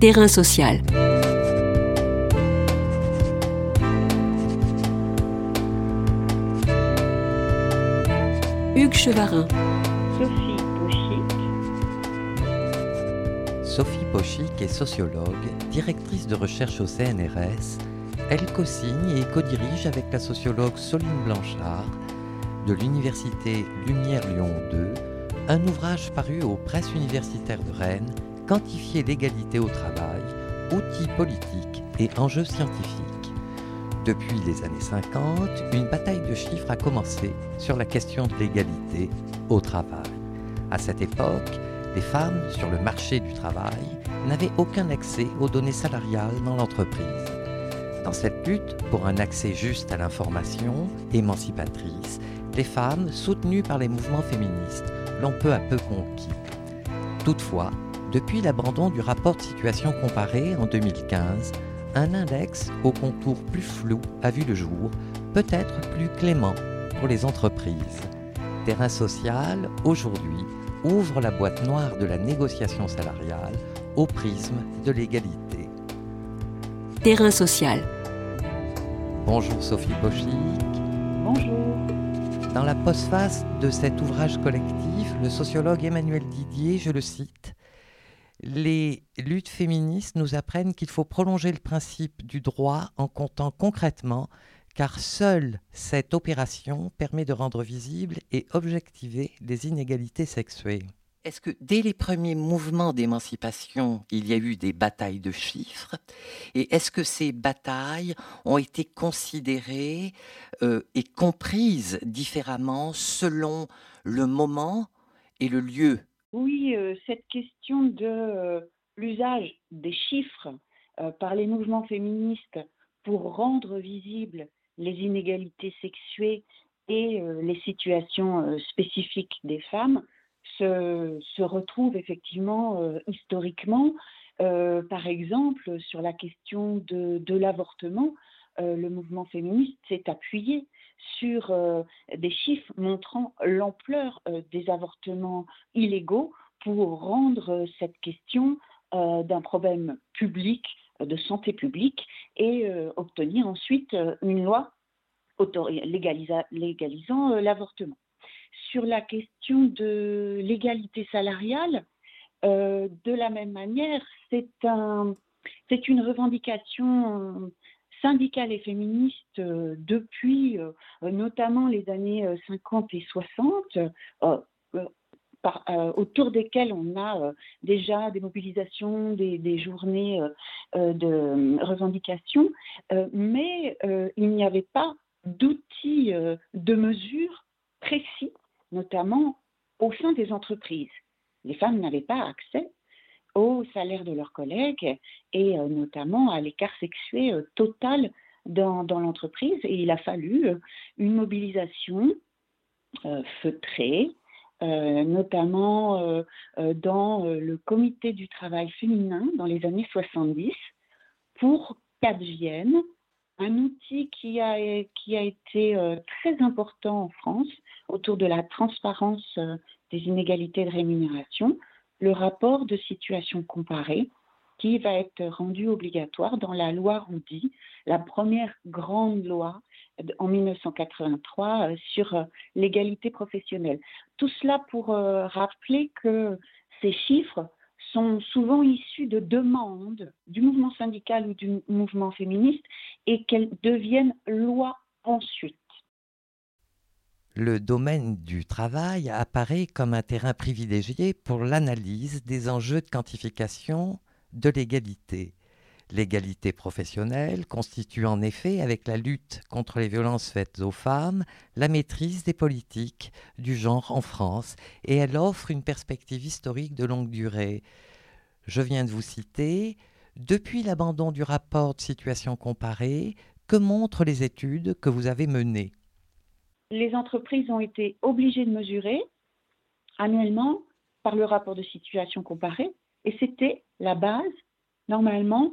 Terrain social. Hugues Chevarin. Sophie Pochic. Sophie Pochic est sociologue, directrice de recherche au CNRS. Elle co-signe et co-dirige avec la sociologue Soline Blanchard de l'Université Lumière Lyon 2 un ouvrage paru aux presses universitaires de Rennes, Quantifier l'égalité au travail, outils politiques et enjeux scientifiques. Depuis les années 50, une bataille de chiffres a commencé sur la question de l'égalité au travail. À cette époque, les femmes sur le marché du travail n'avaient aucun accès aux données salariales dans l'entreprise. Dans cette lutte pour un accès juste à l'information, émancipatrice, les femmes, soutenues par les mouvements féministes, l'ont peu à peu conquis. Toutefois, depuis l'abandon du rapport de situation comparée en 2015, un index au contour plus flou a vu le jour, peut-être plus clément pour les entreprises. Terrain social, aujourd'hui, ouvre la boîte noire de la négociation salariale au prisme de l'égalité. Terrain social. Bonjour Sophie Pochic. Bonjour. Dans la postface de cet ouvrage collectif, le sociologue Emmanuel Didier, je le cite, Les luttes féministes nous apprennent qu'il faut prolonger le principe du droit en comptant concrètement, car seule cette opération permet de rendre visibles et objectiver les inégalités sexuées. Est-ce que dès les premiers mouvements d'émancipation, il y a eu des batailles de chiffres? Et est-ce que ces batailles ont été considérées euh, et comprises différemment selon le moment et le lieu Oui, euh, cette question de euh, l'usage des chiffres par les mouvements féministes pour rendre visibles les inégalités sexuées et les situations spécifiques des femmes se, retrouve effectivement euh, historiquement. Euh, par exemple, sur la question de, l'avortement, euh, le mouvement féministe s'est appuyé sur des chiffres montrant l'ampleur des avortements illégaux pour rendre cette question d'un problème public, de santé publique, et obtenir ensuite une loi légalisant l'avortement. Sur la question de l'égalité salariale, euh, de la même manière, c'est un, une revendication syndicale et féministe euh, depuis euh, notamment les années 50 et 60, autour desquelles on a déjà des mobilisations, des, journées de revendication, mais il n'y avait pas d'outils de mesure précis notamment au sein des entreprises. Les femmes n'avaient pas accès au salaire de leurs collègues et euh, notamment à l'écart sexué euh, total dans, l'entreprise. Et il a fallu euh, une mobilisation feutrée, notamment dans le comité du travail féminin dans les années 70, pour qu'advienne un outil qui a, qui a été très important en France autour de la transparence des inégalités de rémunération, le rapport de situation comparée qui va être rendu obligatoire dans la loi Roudy, la première grande loi en 1983 euh, sur euh, l'égalité professionnelle. Tout cela pour rappeler que ces chiffres sont souvent issus de demandes du mouvement syndical ou du mouvement féministe et qu'elles deviennent loi ensuite le domaine du travail apparaît comme un terrain privilégié pour l'analyse des enjeux de quantification de l'égalité. L'égalité professionnelle constitue en effet, avec la lutte contre les violences faites aux femmes, la maîtrise des politiques du genre en France, et elle offre une perspective historique de longue durée. Je viens de vous citer, depuis l'abandon du rapport de situation comparée, que montrent les études que vous avez menées les entreprises ont été obligées de mesurer annuellement par le rapport de situation comparé, et c'était la base, normalement,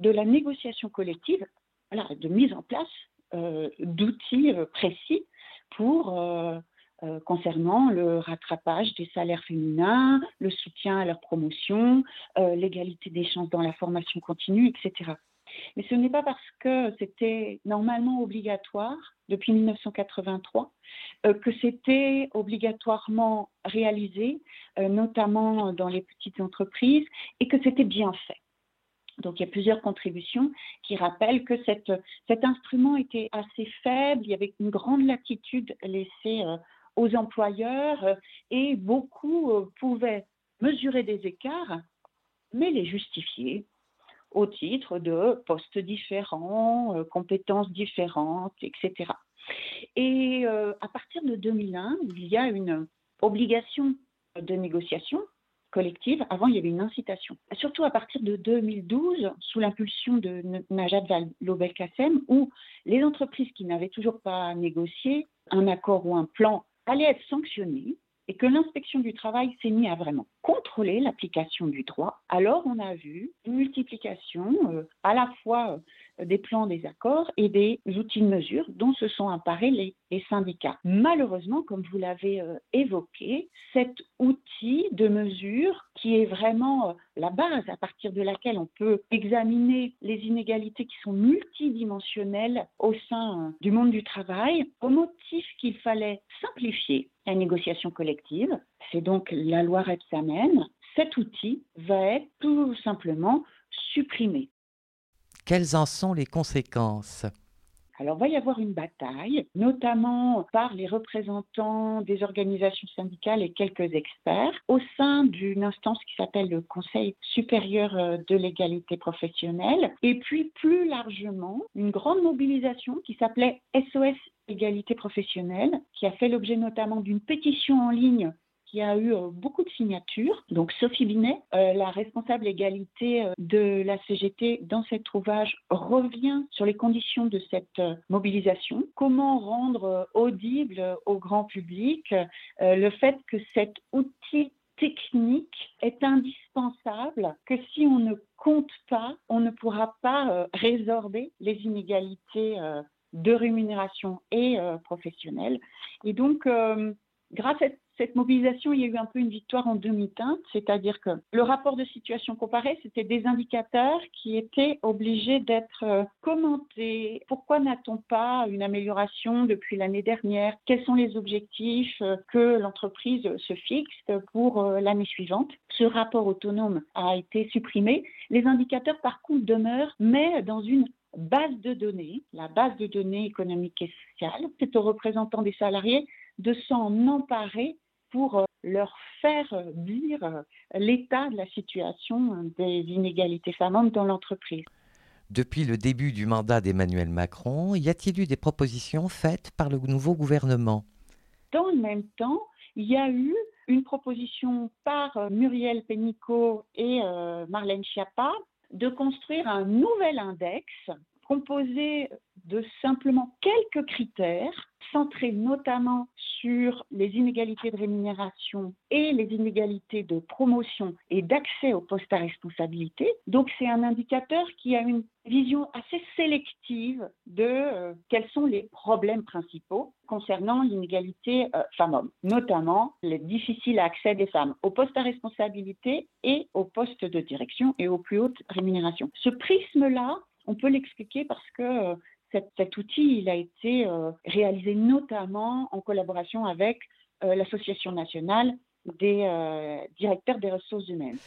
de la négociation collective, de mise en place euh, d'outils euh, précis pour euh, concernant le rattrapage des salaires féminins, le soutien à leur promotion, l'égalité des chances dans la formation continue, etc. Mais ce n'est pas parce que c'était normalement obligatoire depuis 1983 euh, que c'était obligatoirement réalisé, notamment dans les petites entreprises, et que c'était bien fait. Donc il y a plusieurs contributions qui rappellent que cet instrument était assez faible, il y avait une grande latitude laissée aux employeurs euh, et beaucoup euh, pouvaient mesurer des écarts, mais les justifier au titre de postes différents, euh, compétences différentes, etc. Et à partir de 2001, il y a une obligation de négociation collective. Avant, il y avait une incitation. Surtout à partir de 2012, sous l'impulsion de Najat Vallaud-Belkacem, où les entreprises qui n'avaient toujours pas négocié un accord ou un plan allait être sanctionné et que l'inspection du travail s'est mise à vraiment contrôler l'application du droit, alors on a vu une multiplication euh, à la fois euh, des plans des accords et des outils de mesure dont se sont emparés les, syndicats. Malheureusement, comme vous l'avez euh, évoqué, cet outil de mesure qui est vraiment la base à partir de laquelle on peut examiner les inégalités qui sont multidimensionnelles au sein du monde du travail, au motif qu'il fallait simplifier la négociation collective. C'est donc la loi Rebsamen. Cet outil va être tout simplement supprimé. Quelles en sont les conséquences? Alors, il va y avoir une bataille, notamment par les représentants des organisations syndicales et quelques experts, au sein d'une instance qui s'appelle le Conseil supérieur euh, de l'égalité professionnelle, et puis plus largement, une grande mobilisation qui s'appelait SOS égalité professionnelle, qui a fait l'objet notamment d'une pétition en ligne qui a eu euh, beaucoup de signatures. Donc Sophie Binet, euh, la responsable égalité euh, de la CGT dans cet ouvrage, revient sur les conditions de cette mobilisation. Comment rendre audible au grand public le fait que cet outil technique est indispensable, que si on ne compte pas, on ne pourra pas résorber les inégalités de rémunération et professionnelle. Et donc, grâce à cette mobilisation, il y a eu un peu une victoire en demi-teinte, c'est-à-dire que le rapport de situation comparée, c'était des indicateurs qui étaient obligés d'être euh, commentés. Pourquoi n'a-t-on pas une amélioration depuis l'année dernière? Quels sont les objectifs euh, que l'entreprise se fixe pour euh, l'année suivante? Ce rapport autonome a été supprimé. Les indicateurs, par contre, demeurent, mais dans une base de données, la base de données économiques et sociales. C'est aux représentants des salariés de s'en emparer pour euh, leur faire dire euh, l'état de la situation des inégalités femmes dans l'entreprise. Depuis le début du mandat d'Emmanuel Macron, y a-t-il eu des propositions faites par le nouveau gouvernement? Dans le même temps, il y a eu une proposition par euh, Muriel Pénicaud et Marlène Schiappa de construire un nouvel index composé de simplement quelques critères, centrés notamment sur les inégalités de rémunération et les inégalités de promotion et d'accès aux postes à responsabilité. Donc c'est un indicateur qui a une vision assez sélective de euh, quels sont les problèmes principaux concernant l'inégalité euh, femmes-hommes, notamment le difficile accès des femmes aux postes à responsabilité et aux postes de direction et aux plus hautes rémunérations. Ce prisme-là on peut l'expliquer parce que euh, cet, outil, il a été euh, réalisé notamment en collaboration avec euh, l'Association nationale des directeurs des ressources humaines.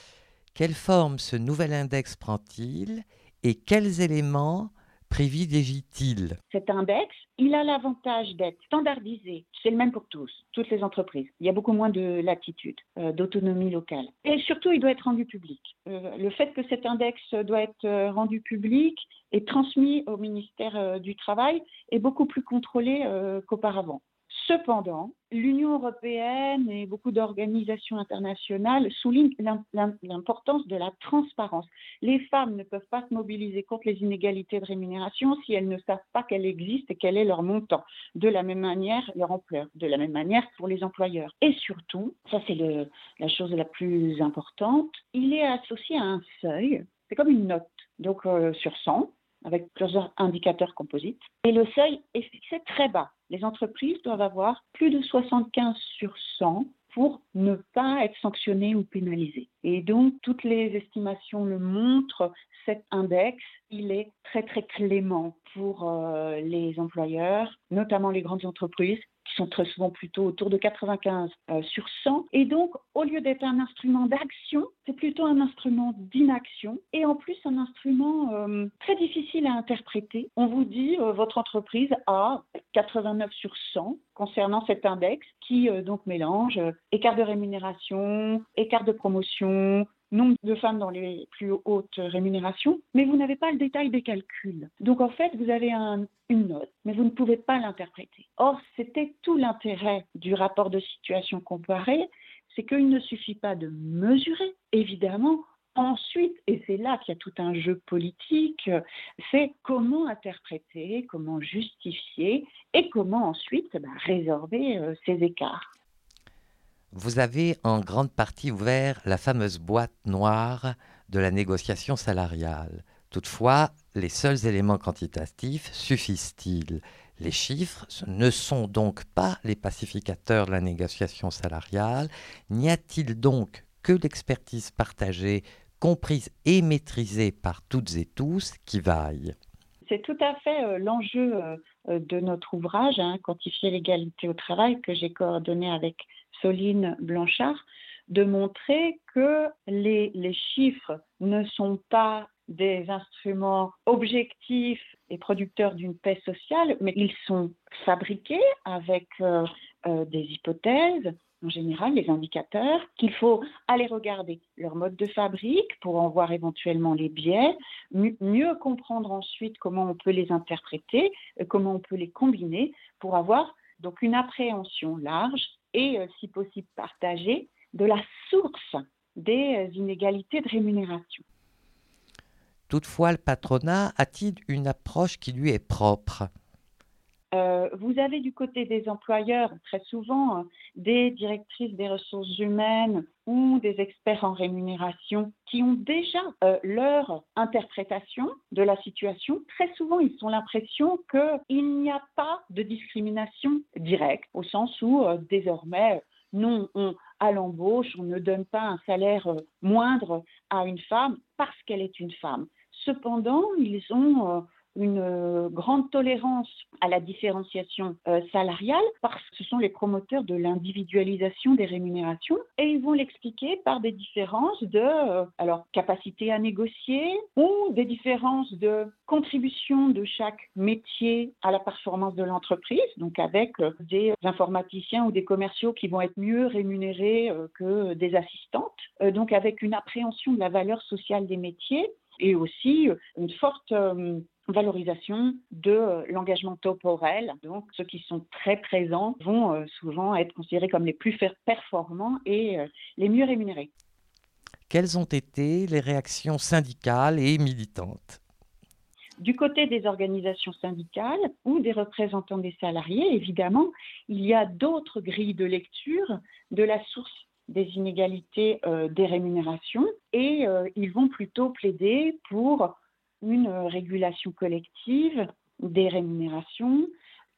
Quelle forme ce nouvel index prend-il et quels éléments privilégie-t-il Cet index, il a l'avantage d'être standardisé. C'est le même pour tous, toutes les entreprises. Il y a beaucoup moins de latitude, euh, d'autonomie locale. Et surtout, il doit être rendu public. Euh, le fait que cet index doit être euh, rendu public et transmis au ministère du Travail est beaucoup plus contrôlé qu'auparavant. Cependant, l'Union européenne et beaucoup d'organisations internationales soulignent l'importance de la transparence. Les femmes ne peuvent pas se mobiliser contre les inégalités de rémunération si elles ne savent pas qu'elles existent et quel est leur montant. De la même manière, leur ampleur, de la même manière pour les employeurs. Et surtout, ça c'est la chose la plus importante, il est associé à un seuil, c'est comme une note. Donc euh, sur 100, avec plusieurs indicateurs composites. Et le seuil est fixé très bas. Les entreprises doivent avoir plus de 75 sur 100 pour ne pas être sanctionnées ou pénalisées. Et donc, toutes les estimations le montrent, cet index, il est très très clément pour euh, les employeurs, notamment les grandes entreprises qui sont très souvent plutôt autour de 95 euh, sur 100. Et donc, au lieu d'être un instrument d'action, c'est plutôt un instrument d'inaction et en plus un instrument euh, très difficile à interpréter. On vous dit, votre entreprise a 89 sur 100 concernant cet index qui donc mélange écart de rémunération, écart de promotion, nombre de femmes dans les plus hautes rémunérations, mais vous n'avez pas le détail des calculs. Donc en fait, vous avez une note, mais vous ne pouvez pas l'interpréter. Or, c'était tout l'intérêt du rapport de situation comparée, c'est qu'il ne suffit pas de mesurer, évidemment, Ensuite, et c'est là qu'il y a tout un jeu politique, c'est comment interpréter, comment justifier et comment ensuite bah, résorber euh, ces écarts. Vous avez en grande partie ouvert la fameuse boîte noire de la négociation salariale. Toutefois, les seuls éléments quantitatifs suffisent-ils? Les chiffres ne sont donc pas les pacificateurs de la négociation salariale. N'y a-t-il donc que l'expertise partagée, comprise et maîtrisée par toutes et tous qui vaille? C'est tout à fait euh, l'enjeu euh, de notre ouvrage, hein, Quantifier l'égalité au travail, que j'ai coordonné avec Soline Blanchard, de montrer que les, chiffres ne sont pas des instruments objectifs et producteurs d'une paix sociale, mais ils sont fabriqués avec euh, euh, des hypothèses, en général les indicateurs, qu'il faut aller regarder leur mode de fabrique pour en voir éventuellement les biais, mieux comprendre ensuite comment on peut les interpréter, euh, comment on peut les combiner pour avoir donc une appréhension large et, euh, si possible, partager de la source des euh, inégalités de rémunération. Toutefois, le patronat a-t-il une approche qui lui est propre? Euh, vous avez du côté des employeurs très souvent des directrices des ressources humaines ou des experts en rémunération qui ont déjà leur interprétation de la situation. Très souvent, ils ont l'impression qu'il n'y a pas de discrimination directe, au sens où désormais, non, on, à l'embauche, on ne donne pas un salaire moindre à une femme parce qu'elle est une femme. Cependant, ils ont une euh, grande tolérance à la différenciation euh, salariale parce que ce sont les promoteurs de l'individualisation des rémunérations et ils vont l'expliquer par des différences de euh, alors capacité à négocier ou des différences de contribution de chaque métier à la performance de l'entreprise donc avec des informaticiens ou des commerciaux qui vont être mieux rémunérés que des assistantes donc avec une appréhension de la valeur sociale des métiers et aussi une forte valorisation de euh, l'engagement temporel. Donc, ceux qui sont très présents vont euh, souvent être considérés comme les plus performants et euh, les mieux rémunérés. Quelles ont été les réactions syndicales et militantes? Du côté des organisations syndicales ou des représentants des salariés, évidemment, il y a d'autres grilles de lecture de la source des inégalités des rémunérations et ils vont plutôt plaider pour une régulation collective des rémunérations,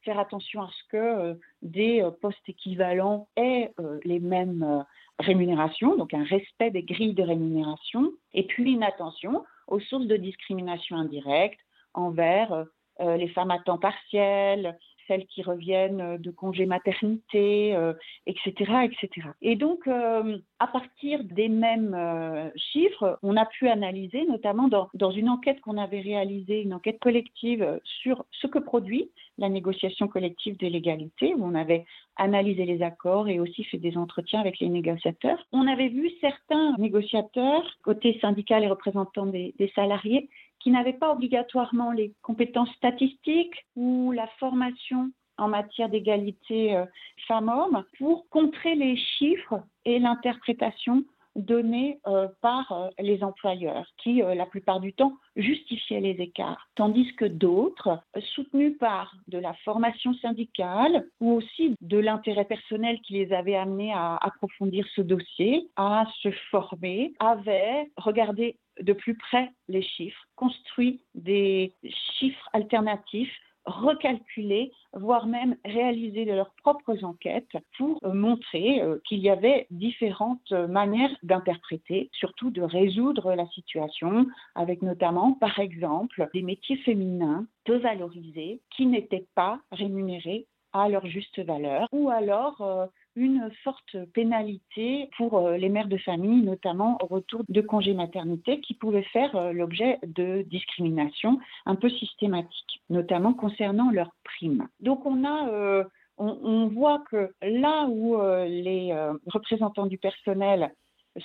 faire attention à ce que euh, des euh, postes équivalents aient euh, les mêmes rémunérations, donc un respect des grilles de rémunération, et puis une attention aux sources de discrimination indirecte envers les femmes à temps partiel, celles qui reviennent euh, de congé maternité, etc., euh, etc. Et donc, euh, à partir des mêmes chiffres, on a pu analyser, notamment dans, dans une enquête qu'on avait réalisée, une enquête collective sur ce que produit la négociation collective de l'égalité, où on avait analysé les accords et aussi fait des entretiens avec les négociateurs. On avait vu certains négociateurs, côté syndical et représentants des salariés, qui n'avaient pas obligatoirement les compétences statistiques ou la formation en matière d'égalité euh, femmes-hommes pour contrer les chiffres et l'interprétation donnée euh, par euh, les employeurs qui, la plupart du temps, justifiaient les écarts, tandis que d'autres, soutenus par de la formation syndicale ou aussi de l'intérêt personnel qui les avait amenés à approfondir ce dossier, à se former, avaient regardé de plus près les chiffres, construit des chiffres alternatifs recalculer, voire même réaliser leurs propres enquêtes pour euh, montrer euh, qu'il y avait différentes manières d'interpréter, surtout de résoudre la situation, avec notamment, par exemple, des métiers féminins peu valorisés qui n'étaient pas rémunérés à leur juste valeur, ou alors euh, une forte pénalité pour euh, les mères de famille, notamment au retour de congé maternité, qui pouvaient faire euh, l'objet de discrimination un peu systématiques, notamment concernant leurs primes. Donc on a on, voit que là où les représentants du personnel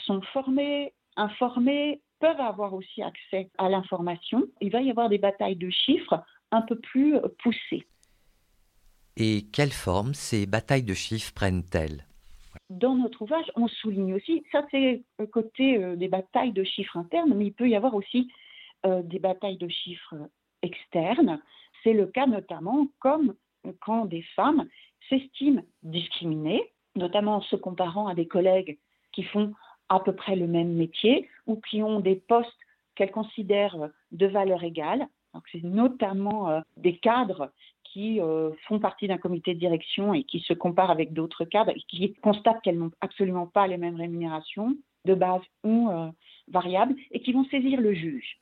sont formés, informés, peuvent avoir aussi accès à l'information, il va y avoir des batailles de chiffres un peu plus poussées. Et quelle forme ces batailles de chiffres prennent-elles? Dans notre ouvrage, on souligne aussi, ça c'est côté euh, des batailles de chiffres internes, mais il peut y avoir aussi euh, des batailles de chiffres externes. C'est le cas notamment comme quand des femmes s'estiment discriminées, notamment en se comparant à des collègues qui font à peu près le même métier ou qui ont des postes qu'elles considèrent de valeur égale. C'est notamment euh, des cadres euh, font partie d'un comité de direction et qui se comparent avec d'autres cadres et qui constatent qu'elles n'ont absolument pas les mêmes rémunérations de base ou euh, variables et qui vont saisir le juge.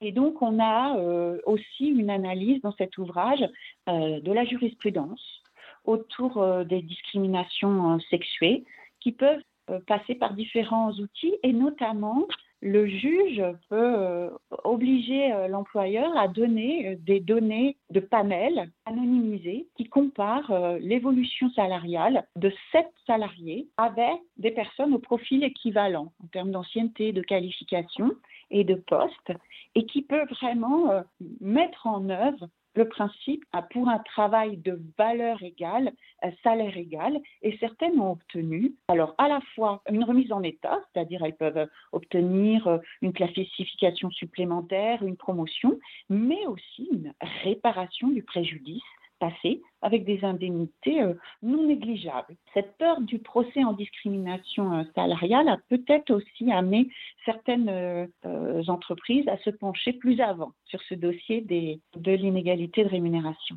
Et donc, on a euh, aussi une analyse dans cet ouvrage de la jurisprudence autour des discriminations sexuées qui peuvent passer par différents outils et notamment le juge peut euh, obliger euh, l'employeur à donner euh, des données de panel anonymisés qui comparent l'évolution salariale de sept salariés avec des personnes au profil équivalent en termes d'ancienneté, de qualification et de poste, et qui peut vraiment mettre en œuvre le principe a pour un travail de valeur égale, un salaire égal, et certaines ont obtenu, alors à la fois une remise en état, c'est-à-dire elles peuvent obtenir une classification supplémentaire, une promotion, mais aussi une réparation du préjudice passé avec des indemnités euh, non négligeables. Cette peur du procès en discrimination euh, salariale a peut-être aussi amené certaines euh, entreprises à se pencher plus avant sur ce dossier des, de l'inégalité de rémunération.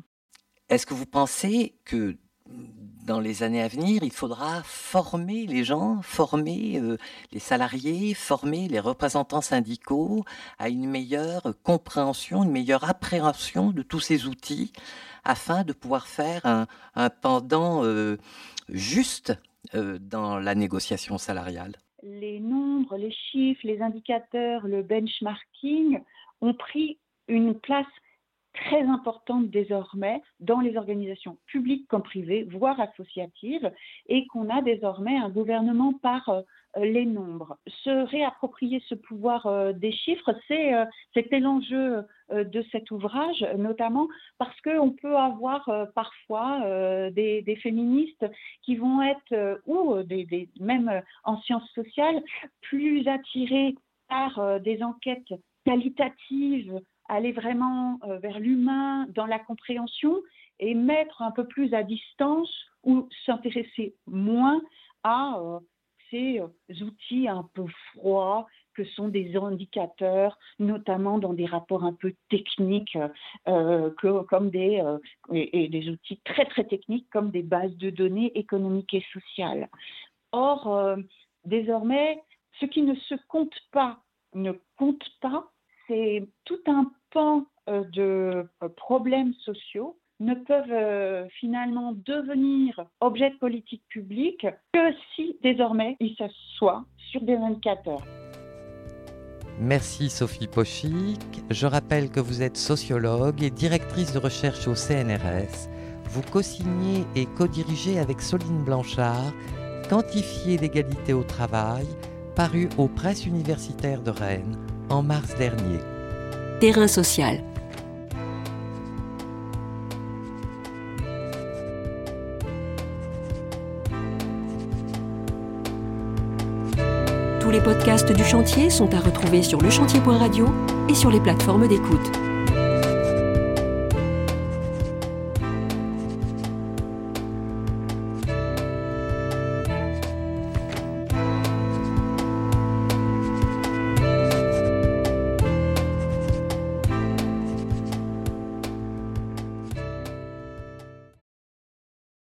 Est-ce que vous pensez que dans les années à venir, il faudra former les gens, former les salariés, former les représentants syndicaux à une meilleure compréhension, une meilleure appréhension de tous ces outils afin de pouvoir faire un, pendant euh, juste euh, dans la négociation salariale. Les nombres, les chiffres, les indicateurs, le benchmarking ont pris une place très importante désormais dans les organisations publiques comme privées, voire associatives, et qu'on a désormais un gouvernement par euh, les nombres. Se réapproprier ce pouvoir euh, des chiffres, c'est, euh, c'était l'enjeu de cet ouvrage, notamment parce qu'on peut avoir parfois des, féministes qui vont être, ou des, même en sciences sociales, plus attirées par des enquêtes qualitatives aller vraiment euh, vers l'humain dans la compréhension et mettre un peu plus à distance ou s'intéresser moins à euh, ces euh, outils un peu froids que sont des indicateurs, notamment dans des rapports un peu techniques, que, comme des, et, des outils très très techniques comme des bases de données économiques et sociales. Or, désormais, ce qui ne se compte pas ne compte pas c'est tout un pan euh, de euh, problèmes sociaux ne peuvent euh, finalement devenir objet de politique publique que si désormais ils s'assoient sur des indicateurs. Merci Sophie Pochic. Je rappelle que vous êtes sociologue et directrice de recherche au CNRS. Vous co-signez et co-dirigez avec Soline Blanchard Quantifier l'égalité au travail, paru aux presses universitaires de Rennes en mars dernier. Terrain social. Tous les podcasts du chantier sont à retrouver sur lechantier.radio et sur les plateformes d'écoute.